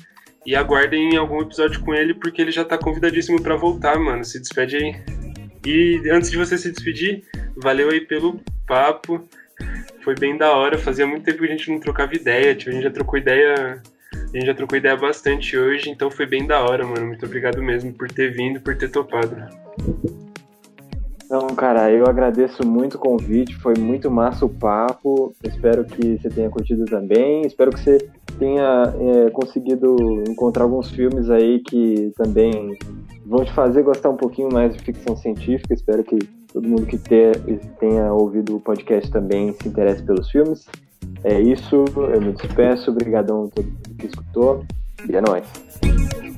E aguardem algum episódio com ele, porque ele já tá convidadíssimo para voltar, mano. Se despede aí. E antes de você se despedir, valeu aí pelo papo. Foi bem da hora. Fazia muito tempo que a gente não trocava ideia. Tipo, a gente já trocou ideia. A gente já trocou ideia bastante hoje, então foi bem da hora, mano. Muito obrigado mesmo por ter vindo, por ter topado. Então, cara, eu agradeço muito o convite, foi muito massa o papo. Espero que você tenha curtido também. Espero que você tenha é, conseguido encontrar alguns filmes aí que também vão te fazer gostar um pouquinho mais de ficção científica. Espero que todo mundo que ter, tenha ouvido o podcast também se interesse pelos filmes. É isso, eu me despeço, obrigadão a todo mundo que escutou e é nóis.